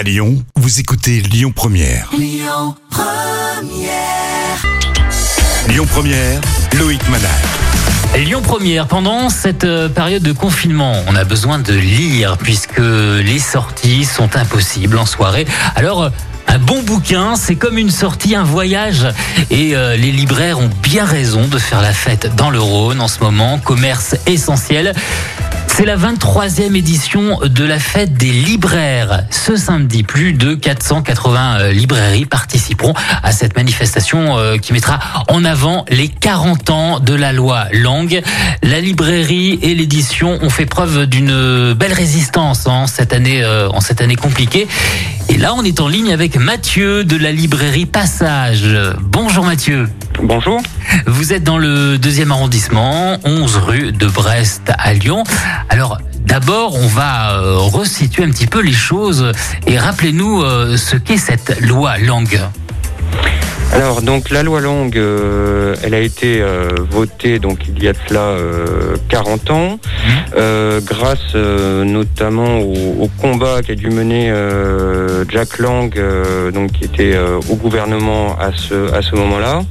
À Lyon, vous écoutez Lyon Première. Lyon Première. Lyon Première, Loïc Manal. Lyon Première, pendant cette euh, période de confinement, on a besoin de lire puisque les sorties sont impossibles en soirée. Alors, euh, un bon bouquin, c'est comme une sortie, un voyage. Et euh, les libraires ont bien raison de faire la fête dans le Rhône en ce moment. Commerce essentiel. C'est la 23e édition de la fête des libraires. Ce samedi, plus de 480 euh, librairies participeront à cette manifestation euh, qui mettra en avant les 40 ans de la loi Langue. La librairie et l'édition ont fait preuve d'une belle résistance en cette année, euh, en cette année compliquée. Et là, on est en ligne avec Mathieu de la librairie Passage. Bonjour Mathieu. Bonjour. Vous êtes dans le deuxième arrondissement, 11 rue de Brest à Lyon. Alors, d'abord, on va euh, resituer un petit peu les choses et rappelez-nous euh, ce qu'est cette loi langue. Alors donc la loi Langue, euh, elle a été euh, votée donc il y a de cela euh, 40 ans, euh, grâce euh, notamment au, au combat qu'a dû mener euh, Jack Lang, euh, donc qui était euh, au gouvernement à ce à ce moment-là.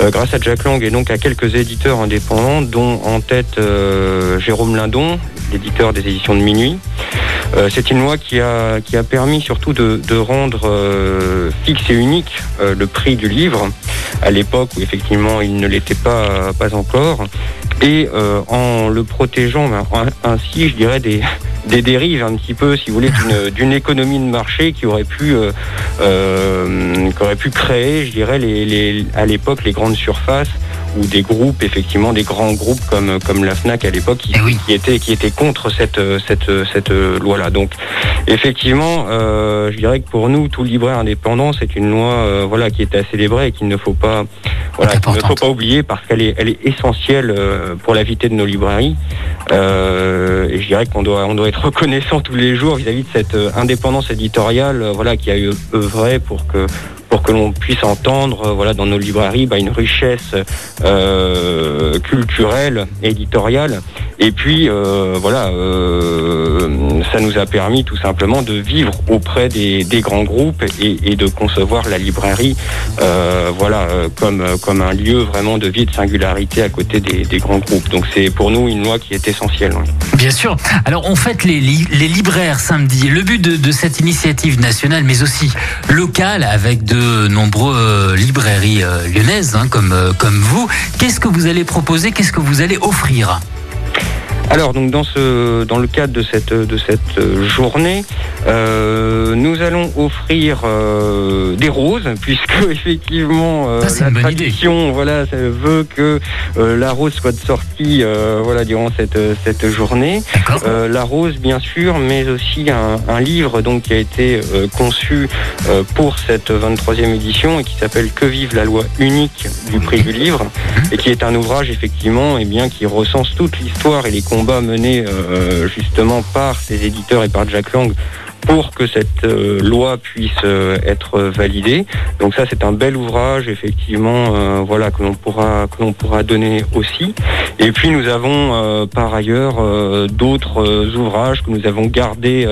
Euh, grâce à Jack Lang et donc à quelques éditeurs indépendants, dont en tête euh, Jérôme Lindon, l'éditeur des éditions de Minuit. Euh, c'est une loi qui a, qui a permis surtout de, de rendre euh, fixe et unique euh, le prix du livre, à l'époque où effectivement il ne l'était pas, pas encore, et en le protégeant ben, en- ainsi, je dirais, des, des dérives un petit peu, si vous voulez, d'une- d'une économie de marché qui aurait pu, euh, euh, qui aurait pu créer, je dirais, les, les, à l'époque, les grandes surfaces ou des groupes, effectivement, des grands groupes comme, comme la FNAC à l'époque, qui, Eh oui. qui étaient qui étaient contre cette, cette, cette loi-là. Donc, effectivement, euh, je dirais que pour nous, tout libraire indépendant, c'est une loi, euh, voilà, qui est à célébrer et qu'il ne faut pas, voilà, qu'il ne faut pas oublier parce qu'elle est, elle est essentielle euh, pour la vitalité de nos librairies. Euh, et je dirais qu'on doit, on doit être reconnaissant tous les jours vis-à-vis de cette indépendance éditoriale, voilà, qui a eu œuvré pour que pour que l'on puisse entendre, euh, voilà, dans nos librairies, bah, une richesse euh, culturelle, éditoriale. Et puis, euh, voilà, euh, ça nous a permis tout simplement de vivre auprès des, grands groupes et, de concevoir la librairie, euh, voilà, comme comme un lieu vraiment de vie de singularité à côté des, grands groupes. Donc, c'est pour nous une loi qui est essentielle. Bien sûr. Alors, on fête les, li- les libraires samedi. Le but de, cette initiative nationale, mais aussi locale, avec de nombreuses librairies lyonnaises, hein, comme, comme vous, qu'est-ce que vous allez proposer? Qu'est-ce que vous allez offrir? Alors donc dans ce dans le cadre de cette de cette euh, journée, euh, nous allons offrir euh, des roses puisque effectivement euh, Ça, la idée. tradition voilà veut que la rose soit sortie euh, voilà durant cette cette journée. La rose bien sûr, mais aussi un, un livre donc qui a été conçu pour cette 23e édition et qui s'appelle Que vive la loi unique du prix du livre et qui est un ouvrage effectivement et bien qui recense toute l'histoire et les menés euh, justement par ces éditeurs et par Jack Lang pour que cette euh, loi puisse euh, être validée. Donc ça c'est un bel ouvrage effectivement euh, voilà que l'on pourra que l'on pourra donner aussi. Et puis nous avons par ailleurs d'autres ouvrages que nous avons gardés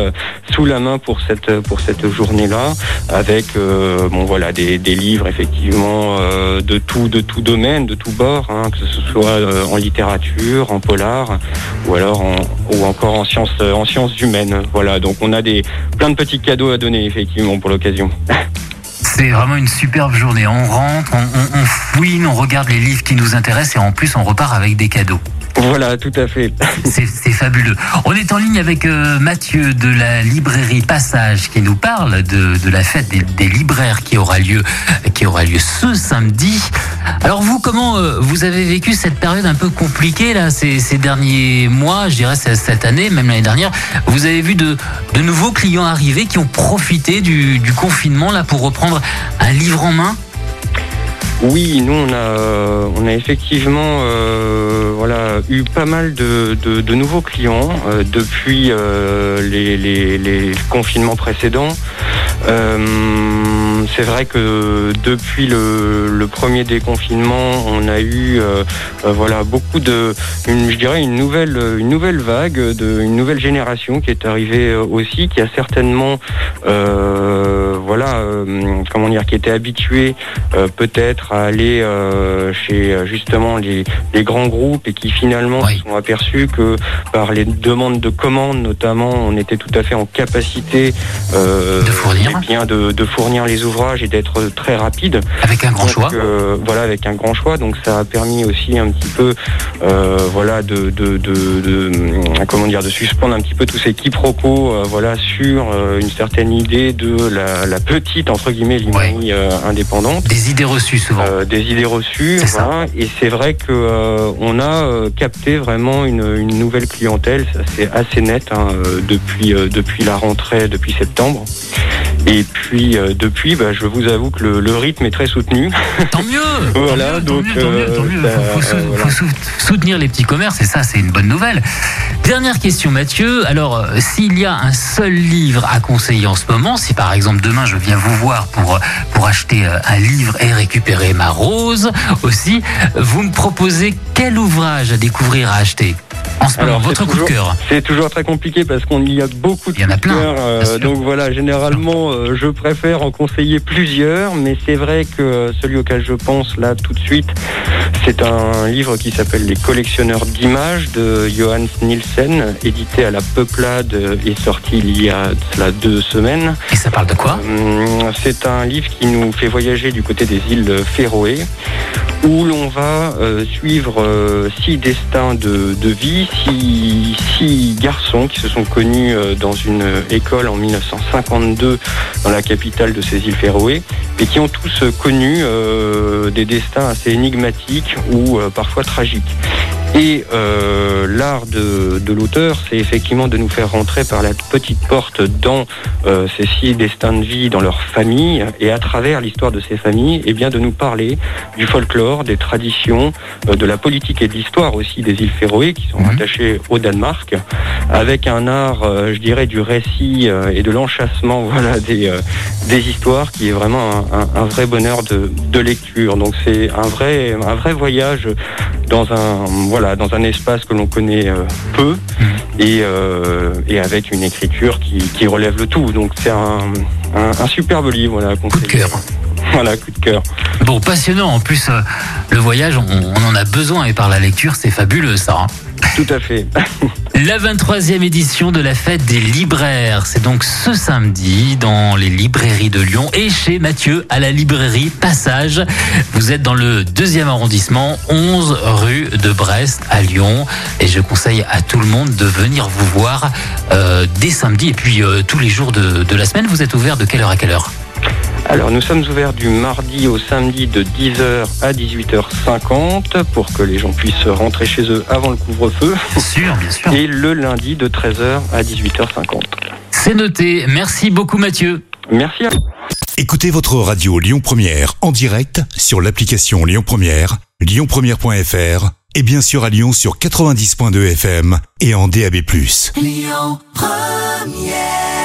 sous la main pour cette pour cette journée-là, avec bon voilà des, des livres effectivement de tout de tout domaine, de tout bord, hein, que ce soit en littérature, en polar, ou alors en, ou encore en sciences en sciences humaines. Voilà, donc on a des plein de petits cadeaux à donner effectivement pour l'occasion. C'est vraiment une superbe journée. On rentre, on, on- on fouine, on regarde les livres qui nous intéressent et en plus on repart avec des cadeaux. Voilà, tout à fait. C'est fabuleux. On est en ligne avec euh, Mathieu de la librairie Passage qui nous parle de, de la fête des, des libraires qui aura lieu qui aura lieu ce samedi. Alors vous, comment euh, vous avez vécu cette période un peu compliquée là ces, derniers mois, je dirais cette année, même l'année dernière? Vous avez vu de, nouveaux clients arriver qui ont profité du, confinement là pour reprendre un livre en main? Oui, nous on a, effectivement euh, voilà, eu pas mal de, nouveaux clients euh, depuis les, les- les confinements précédents. Euh, c'est vrai que depuis le, le, premier déconfinement, on a eu euh, euh, voilà beaucoup de, une, je dirais une nouvelle, une nouvelle vague, de, une nouvelle génération qui est arrivée aussi, qui a certainement voilà comment dire, qui était habituée peut-être à aller chez justement les, les, grands groupes et qui finalement se sont aperçus que par les demandes de commandes notamment, on était tout à fait en capacité de fournir. Eh bien de, de fournir les et d'être très rapide. Avec un grand choix. Euh, voilà, avec un grand choix. Donc ça a permis aussi un petit peu, euh, voilà, de, de, de, de, comment dire, de suspendre un petit peu tous ces quiproquos, euh, voilà, sur une certaine idée de la, la petite entre guillemets librairie indépendante. Des idées reçues souvent. des idées reçues. Voilà. Et c'est vrai que on a capté vraiment une, une nouvelle clientèle. C'est assez net hein, depuis depuis la rentrée, depuis septembre. Et puis euh, depuis, bah, je vous avoue que le, rythme est très soutenu. Tant mieux. voilà, donc soutenir les petits commerces et ça, c'est une bonne nouvelle. Dernière question, Mathieu. Alors, euh, s'il y a un seul livre à conseiller en ce moment, si par exemple demain je viens vous voir pour euh, pour acheter un livre et récupérer ma rose aussi, vous me proposez quel ouvrage à découvrir, à acheter? En ce moment, votre coup de cœur C'est toujours très compliqué parce qu'on y a beaucoup de Il y en a plein. Euh, donc voilà, généralement, euh, je préfère en conseiller plusieurs, mais c'est vrai que euh, celui auquel je pense là tout de suite, c'est un livre qui s'appelle Les collectionneurs d'images de Johannes Nielsen, édité à la Peuplade et sorti il y a cela deux semaines. Et ça parle de quoi? C'est un livre qui nous fait voyager du côté des îles Féroé où l'on va suivre six destins de, vie, six, garçons qui se sont connus euh, dans une école en 1952 dans la capitale de ces îles Féroé et qui ont tous connu des destins assez énigmatiques ou parfois tragiques. Et euh, l'art de, de l'auteur, c'est effectivement de nous faire rentrer par la petite porte dans euh, ces six destins de vie, dans leur famille, et à travers l'histoire de ces familles, et eh bien de nous parler du folklore, des traditions, euh, de la politique et de l'histoire aussi des îles Féroé, qui sont mhm. rattachées au Danemark, avec un art, je dirais, du récit et de l'enchassement, voilà, des, des histoires, qui est vraiment un, un, vrai bonheur de, de lecture. Donc c'est un vrai, un vrai voyage dans un voilà dans un espace que l'on connaît euh, peu et, euh, et avec une écriture qui, qui relève le tout. Donc c'est un, un, superbe livre. Voilà, coup de cœur. Voilà, coup de cœur. Bon, passionnant. En plus, euh, le voyage, on, on, en a besoin et par la lecture, c'est fabuleux ça. Hein. Tout à fait. La 23e édition de la fête des libraires, c'est donc ce samedi dans les librairies de Lyon et chez Mathieu à la librairie Passage. Vous êtes dans le deuxième arrondissement, 11 rue de Brest à Lyon et je conseille à tout le monde de venir vous voir euh, dès samedi et puis euh, tous les jours de, de la semaine. Vous êtes ouvert de quelle heure à quelle heure? Alors nous sommes ouverts du mardi au samedi de 10h à 18h50 pour que les gens puissent rentrer chez eux avant le couvre-feu. Bien sûr, bien sûr. Et le lundi de 13h à 18h50. C'est noté. Merci beaucoup Mathieu. Merci à vous. Écoutez votre radio Lyon Première en direct sur l'application Lyon Première, lyonpremière.fr et bien sûr à Lyon sur 90.2 FM et en DAB+. Lyon Première